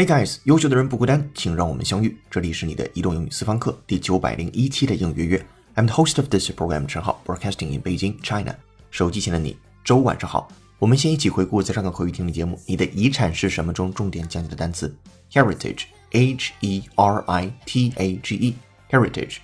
Hey guys，优秀的人不孤单，请让我们相遇。这里是你的移动英语私房课第九百零一期的英语约。I'm the host of this program，陈浩，broadcasting in Beijing, China。手机前的你，周晚上好。我们先一起回顾在上个口语听力节目《你的遗产是什么》中重点讲解的单词 heritage，h e r i t a g e，heritage。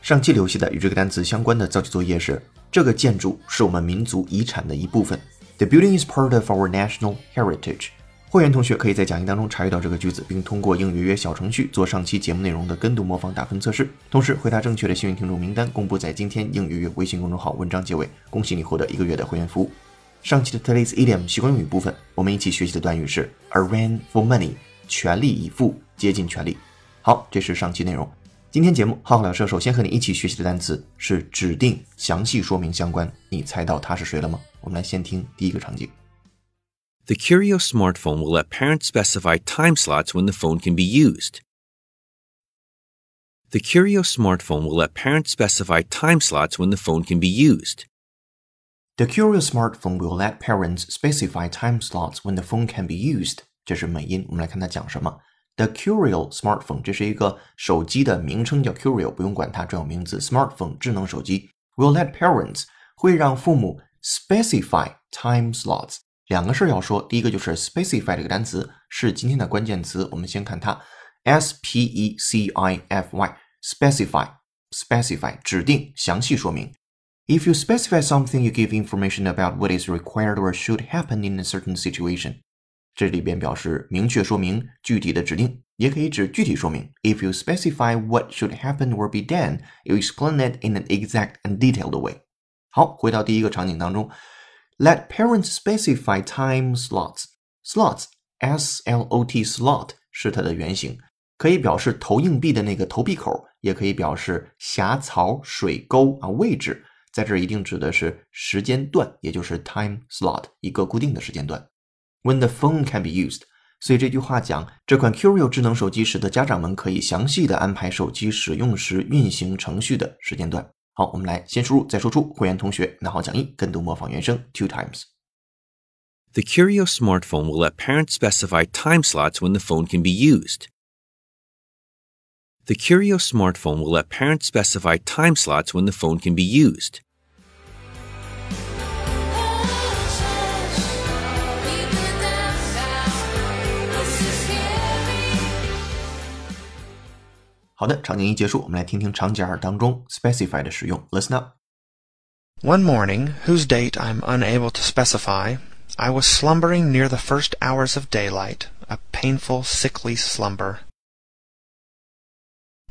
上期留下的与这个单词相关的造句作业是：这个建筑是我们民族遗产的一部分。The building is part of our national heritage。会员同学可以在讲义当中查阅到这个句子，并通过应约约小程序做上期节目内容的跟读模仿打分测试。同时，回答正确的幸运听众名单公布在今天应约约微信公众号文章结尾。恭喜你获得一个月的会员服务。上期的 Today's Idiom 习惯用语部分，我们一起学习的短语是 arran for money，全力以赴，竭尽全力。好，这是上期内容。今天节目，浩浩老师首先和你一起学习的单词是指定详细说明相关。你猜到他是谁了吗？我们来先听第一个场景。The Curio smartphone will let parents specify time slots when the phone can be used. The Curio smartphone will let parents specify time slots when the phone can be used. The Curio smartphone will let parents specify time slots when the phone can be used. 这是美音，我们来看它讲什么。The Curio smartphone 这是一个手机的名称，叫 Curio，不用管它专有名字。Smartphone 智能手机 will let parents 会让父母 specify time slots 两个事儿要说，第一个就是 specify 这个单词是今天的关键词，我们先看它，s p e c i f y，specify specify 指定详细说明。If you specify something, you give information about what is required or should happen in a certain situation。这里边表示明确说明、具体的指定，也可以指具体说明。If you specify what should happen or be done, you explain it in an exact and detailed way。好，回到第一个场景当中。 Let parents specify time slots. Slots, S-L-O-T, slot 是它的原型，可以表示投硬币的那个投币口，也可以表示狭槽、水沟啊位置。在这儿一定指的是时间段，也就是 time slot，一个固定的时间段。When the phone can be used，所以这句话讲这款 Curio 智能手机使得家长们可以详细的安排手机使用时运行程序的时间段。好，我们来先输入再说出。会员同学拿好讲义，跟读模仿原声 two times。The Curio smartphone will let parents specify time slots when the phone can be used. The Curio smartphone will let parents specify time slots when the phone can be used. 好的，场景一结束，我们来听听场景二当中 specify 的使用。Listen up. One morning, whose date I'm unable to specify, I was slumbering near the first hours of daylight, a painful, sickly slumber.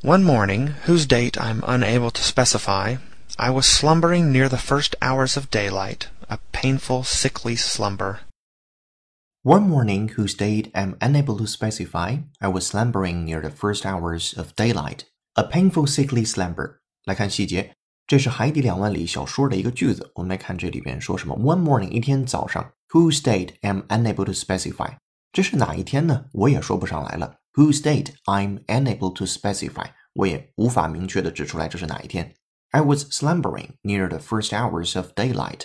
One morning, whose date I'm unable to specify, I was slumbering near the first hours of daylight, a painful, sickly slumber. One morning, whose date I'm unable to specify, I was slumbering near the first hours of daylight. A painful, sickly slumber. 来看细节，这是《海底两万里》小说的一个句子。我们来看这里边说什么：One morning，一天早上，whose date I'm unable to specify。这是哪一天呢？我也说不上来了。Whose date I'm unable to specify，我也无法明确的指出来这是哪一天。I was slumbering near the first hours of daylight。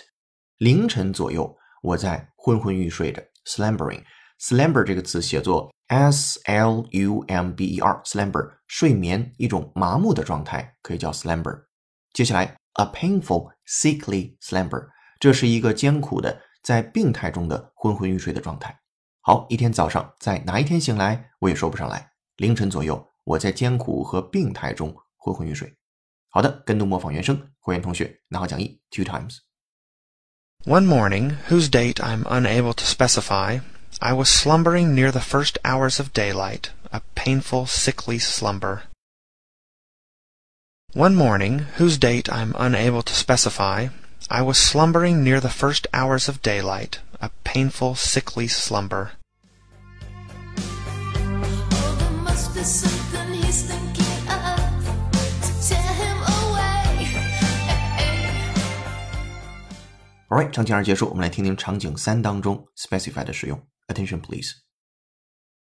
凌晨左右，我在昏昏欲睡着。 Slumbering，slumber 这个词写作 s l u m b e r，slumber 睡眠一种麻木的状态，可以叫 slumber。接下来 a painful sickly slumber，这是一个艰苦的在病态中的昏昏欲睡的状态。好，一天早上在哪一天醒来，我也说不上来。凌晨左右，我在艰苦和病态中昏昏欲睡。好的，跟读模仿原声，会员同学拿好讲义 two times。One morning, whose date I'm unable to specify, I was slumbering near the first hours of daylight, a painful, sickly slumber. One morning, whose date I'm unable to specify, I was slumbering near the first hours of daylight, a painful, sickly slumber. Oh, Alright，场景二结束，我们来听听场景三当中 specify 的使用。Attention, please.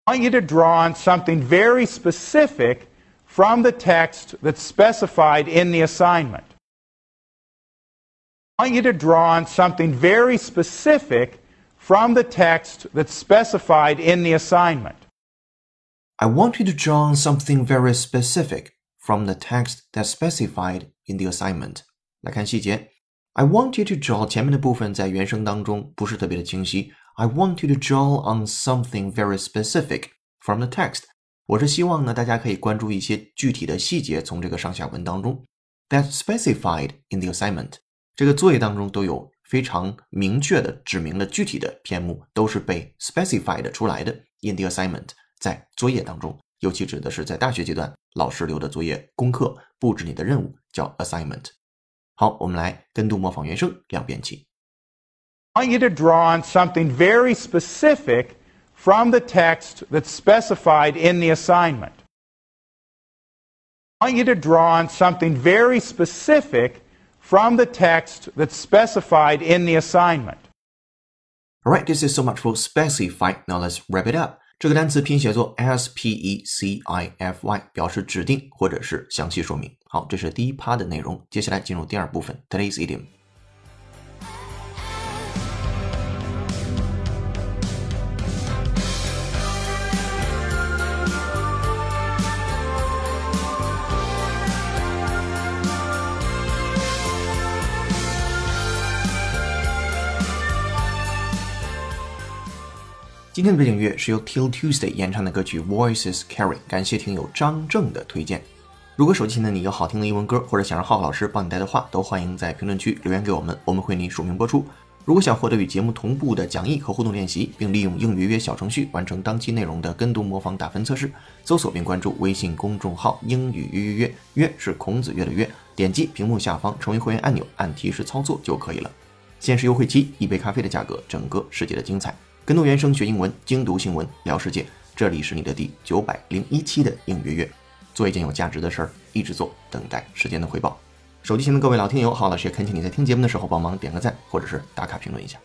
I want you to draw on something very specific from the text that's specified in the assignment. I want you to draw on something very specific from the text that's specified in the assignment. I want you to draw on something very specific from the text that's specified in the assignment。来看细节。 I want you to draw 前面的部分在原声当中不是特别的清晰。I want you to draw on something very specific from the text。我是希望呢，大家可以关注一些具体的细节，从这个上下文当中。That specified in the assignment。这个作业当中都有非常明确的指明的具体的篇目，都是被 specified 出来的。In the assignment，在作业当中，尤其指的是在大学阶段老师留的作业、功课、布置你的任务叫 assignment。好，我们来跟读模仿原声两遍起。 I want you to draw on something very specific from the text that's specified in the assignment. I want you to draw on something very specific from the text that's specified in the assignment. Alright, this is so much for specify. Now let's wrap it up. 这个单词拼写作 s p e c i f y，表示指定或者是详细说明。好，这是第一趴的内容。接下来进入第二部分，Today's idiom。今天的背景音乐是由 Till Tuesday 演唱的歌曲 Voices Carry，感谢听友张正的推荐。如果手机前的你有好听的英文歌，或者想让浩浩老师帮你带的话，都欢迎在评论区留言给我们，我们会为你署名播出。如果想获得与节目同步的讲义和互动练习，并利用英语约小程序完成当期内容的跟读模仿打分测试，搜索并关注微信公众号“英语约约约”，约是孔子约的约，点击屏幕下方成为会员按钮，按提示操作就可以了。限时优惠期，一杯咖啡的价格，整个世界的精彩。跟读原声学英文，精读新闻聊世界。这里是你的第九百零一期的英语月，做一件有价值的事儿，一直做，等待时间的回报。手机前的各位老听友，郝老师也恳请你在听节目的时候帮忙点个赞，或者是打卡评论一下。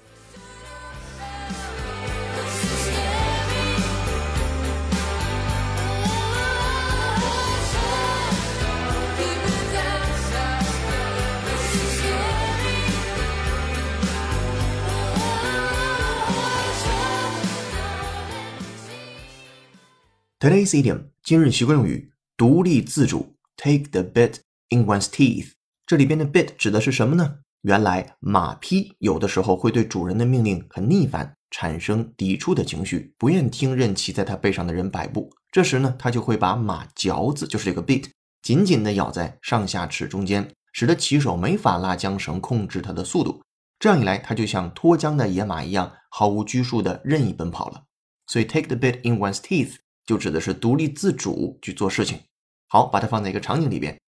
Today's idiom 今日习惯用语独立自主，take the bit in one's teeth。这里边的 bit 指的是什么呢？原来马匹有的时候会对主人的命令很逆反，产生抵触的情绪，不愿听任骑在它背上的人摆布。这时呢，他就会把马嚼子，就是这个 bit，紧紧地咬在上下齿中间，使得骑手没法拉缰绳控制它的速度。这样一来，它就像脱缰的野马一样，毫无拘束地任意奔跑了。所以 take the bit in one's teeth 就指的是独立自主去做事情。好，把它放在一个场景里边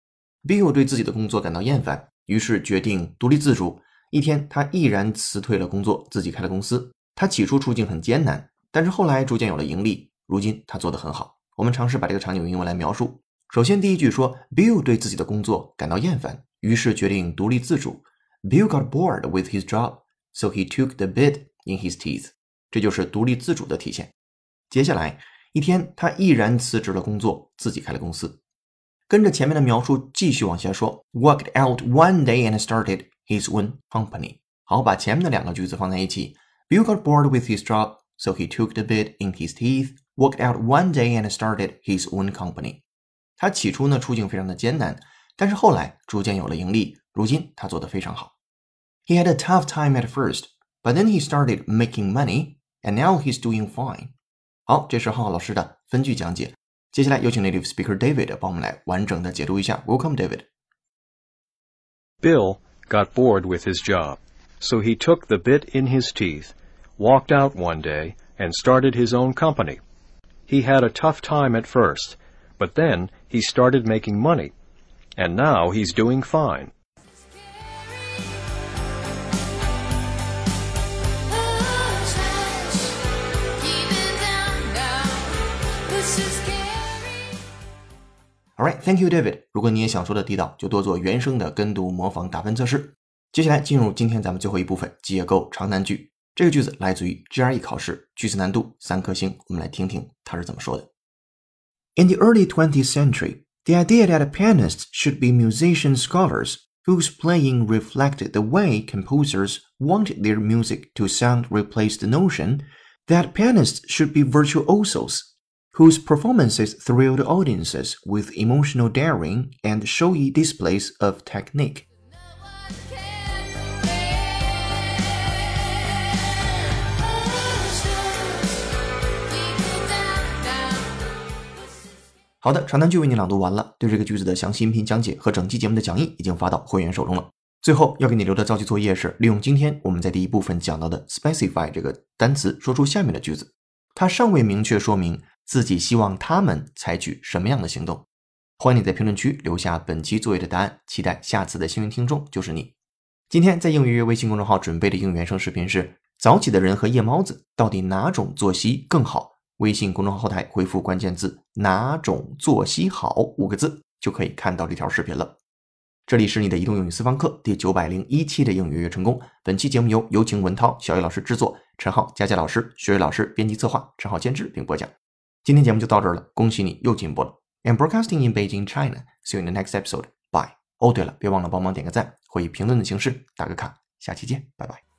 ，Bill 对自己的工作感到厌烦，于是决定独立自主。一天，他毅然辞退了工作，自己开了公司。他起初处境很艰难，但是后来逐渐有了盈利。如今他做得很好。我们尝试把这个场景用英文来描述。首先，第一句说，Bill 对自己的工作感到厌烦，于是决定独立自主。Bill got bored with his job, so he took the bit in his teeth。这就是独立自主的体现。接下来一天，他毅然辞职了工作，自己开了公司。跟着前面的描述继续往下说，worked out one day and started his own company。好，把前面的两个句子放在一起。Bill got bored with his job, so he took the bit in his teeth, worked out one day and started his own company。他起初呢处境非常的艰难，但是后来逐渐有了盈利。如今他做得非常好。He had a tough time at first, but then he started making money, and now he's doing fine。好，这是浩浩老师的分句讲解。接下来有请 native speaker David 帮我们来完整的解读一下。Welcome, David. Bill got bored with his job, so he took the bit in his teeth, walked out one day, and started his own company. He had a tough time at first, but then he started making money, and now he's doing fine. All right, thank you, David. 如果你也想说的地道，就多做原声的跟读模仿打分测试。接下来进入今天咱们最后一部分，解构长难句。这个句子来自于 GRE 考试，句子难度三颗星。我们来听听它是怎么说的。In the early 20th century, the idea that pianists should be musician scholars whose playing reflected the way composers wanted their music to sound replaced the notion that pianists should be virtuosos whose performances thrilled audiences with emotional daring and showy displays of technique. Down, 好的，长难句为你朗读完了，对这个句子的详细音频讲解和整期节目的讲义已经发到会员手中了。最后要给你留的造句作业是，利用今天我们在第一部分讲到的 specify 这个单词，说出下面的句子。它尚未明确说明自己希望他们采取什么样的行动。欢迎你在评论区留下本期作业的答案，期待下次的幸运听众就是你。今天在英语约微信公众号准备的英语原声视频是：早起的人和夜猫子到底哪种作息更好？微信公众号后台回复关键字“哪种作息好”五个字，就可以看到这条视频了。这里是你的移动英语私房课第九百零一期的英语约成功。本期节目由有请文涛、小雨老师制作，陈浩、佳佳老师、学瑞老师编辑策划，陈浩监制并播讲。今天节目就到这儿了，恭喜你又进步了。I'm broadcasting in Beijing, China. See you in the next episode. Bye. 哦，对了，别忘了帮忙点个赞，或以评论的形式打个卡。下期见，拜拜。